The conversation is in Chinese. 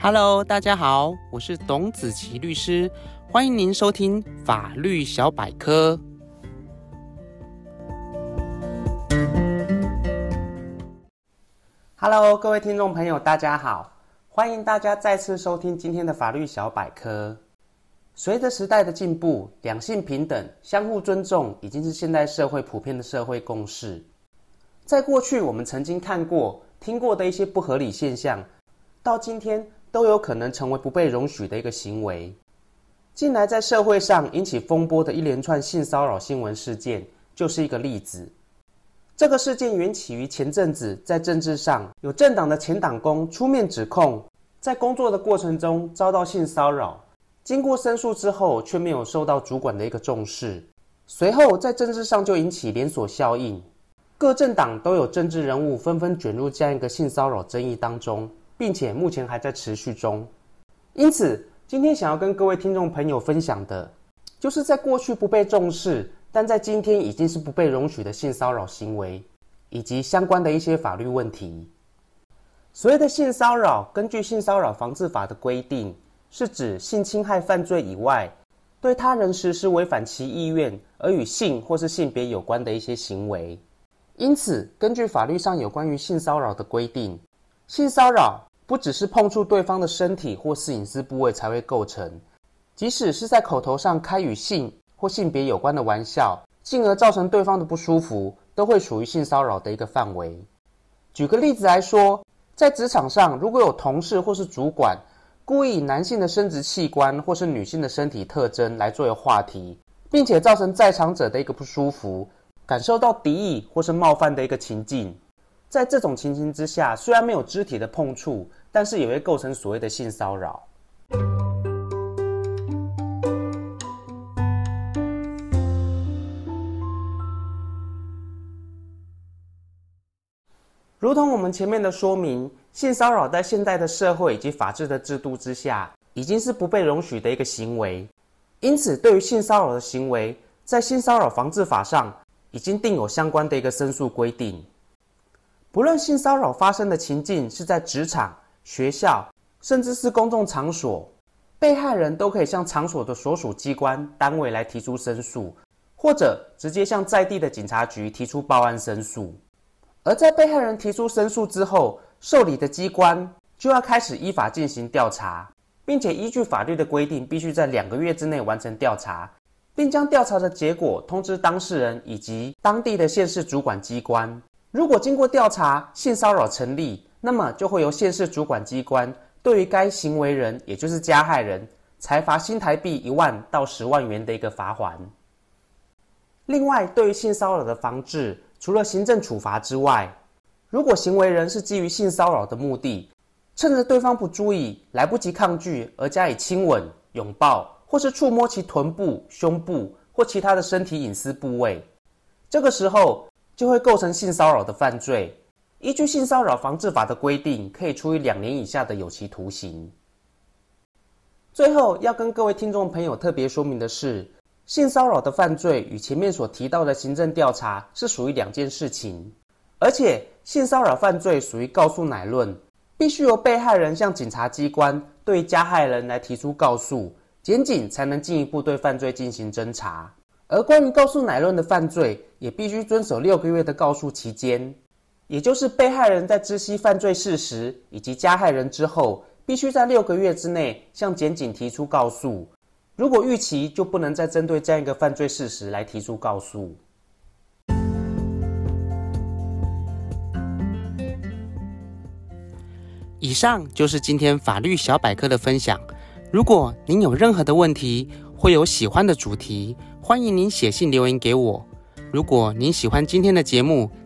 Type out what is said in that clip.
Hello，大家好，我是董子琪律师，欢迎您收听法律小百科。Hello，各位听众朋友，大家好，欢迎大家再次收听今天的法律小百科。随着时代的进步，两性平等、相互尊重已经是现代社会普遍的社会共识。在过去，我们曾经看过、听过的一些不合理现象，到今天，都有可能成为不被容许的一个行为。近来在社会上引起风波的一连串性骚扰新闻事件，就是一个例子。这个事件缘起于前阵子在政治上有政党的前党工出面指控，在工作的过程中遭到性骚扰，经过申诉之后却没有受到主管的一个重视，随后在政治上就引起连锁效应，各政党都有政治人物纷纷卷入这样一个性骚扰争议当中。并且目前还在持续中，因此今天想要跟各位听众朋友分享的，就是在过去不被重视，但在今天已经是不被容许的性骚扰行为，以及相关的一些法律问题。所谓的性骚扰，根据性骚扰防治法的规定，是指性侵害犯罪以外，对他人实施违反其意愿而与性或是性别有关的一些行为。因此，根据法律上有关于性骚扰的规定，性骚扰。不只是碰触对方的身体或是隐私部位才会构成，即使是在口头上开与性或性别有关的玩笑，进而造成对方的不舒服，都会属于性骚扰的一个范围。举个例子来说，在职场上，如果有同事或是主管故意以男性的生殖器官或是女性的身体特征来作为话题，并且造成在场者的一个不舒服，感受到敌意或是冒犯的一个情境。在这种情形之下，虽然没有肢体的碰触，但是也会构成所谓的性骚扰。如同我们前面的说明，性骚扰在现代的社会以及法治的制度之下，已经是不被容许的一个行为。因此，对于性骚扰的行为，在性骚扰防治法上已经订有相关的一个申诉规定。不论性骚扰发生的情境是在职场、学校，甚至是公众场所，被害人都可以向场所的所属机关单位来提出申诉，或者直接向在地的警察局提出报案申诉。而在被害人提出申诉之后，受理的机关就要开始依法进行调查，并且依据法律的规定，必须在两个月之内完成调查，并将调查的结果通知当事人以及当地的县市主管机关。如果经过调查，性骚扰成立，那么就会由县市主管机关对于该行为人，也就是加害人，裁罚新台币一万到十万元的一个罚锾。另外，对于性骚扰的防治，除了行政处罚之外，如果行为人是基于性骚扰的目的，趁着对方不注意、来不及抗拒而加以亲吻、拥抱，或是触摸其臀部、胸部或其他的身体隐私部位，这个时候，就会构成性骚扰的犯罪，依据性骚扰防治法的规定，可以处以两年以下的有期徒刑。最后要跟各位听众朋友特别说明的是，性骚扰的犯罪与前面所提到的行政调查是属于两件事情，而且性骚扰犯罪属于告诉乃论，必须由被害人向警察机关对加害人来提出告诉，检警才能进一步对犯罪进行侦查。而关于告诉乃论的犯罪，也必须遵守六个月的告诉期间，也就是被害人在知悉犯罪事实以及加害人之后，必须在六个月之内向检警提出告诉。如果逾期，就不能再针对这样一个犯罪事实来提出告诉。以上就是今天法律小百科的分享。如果您有任何的问题，或有喜欢的主题，欢迎您写信留言给我。如果您喜欢今天的节目，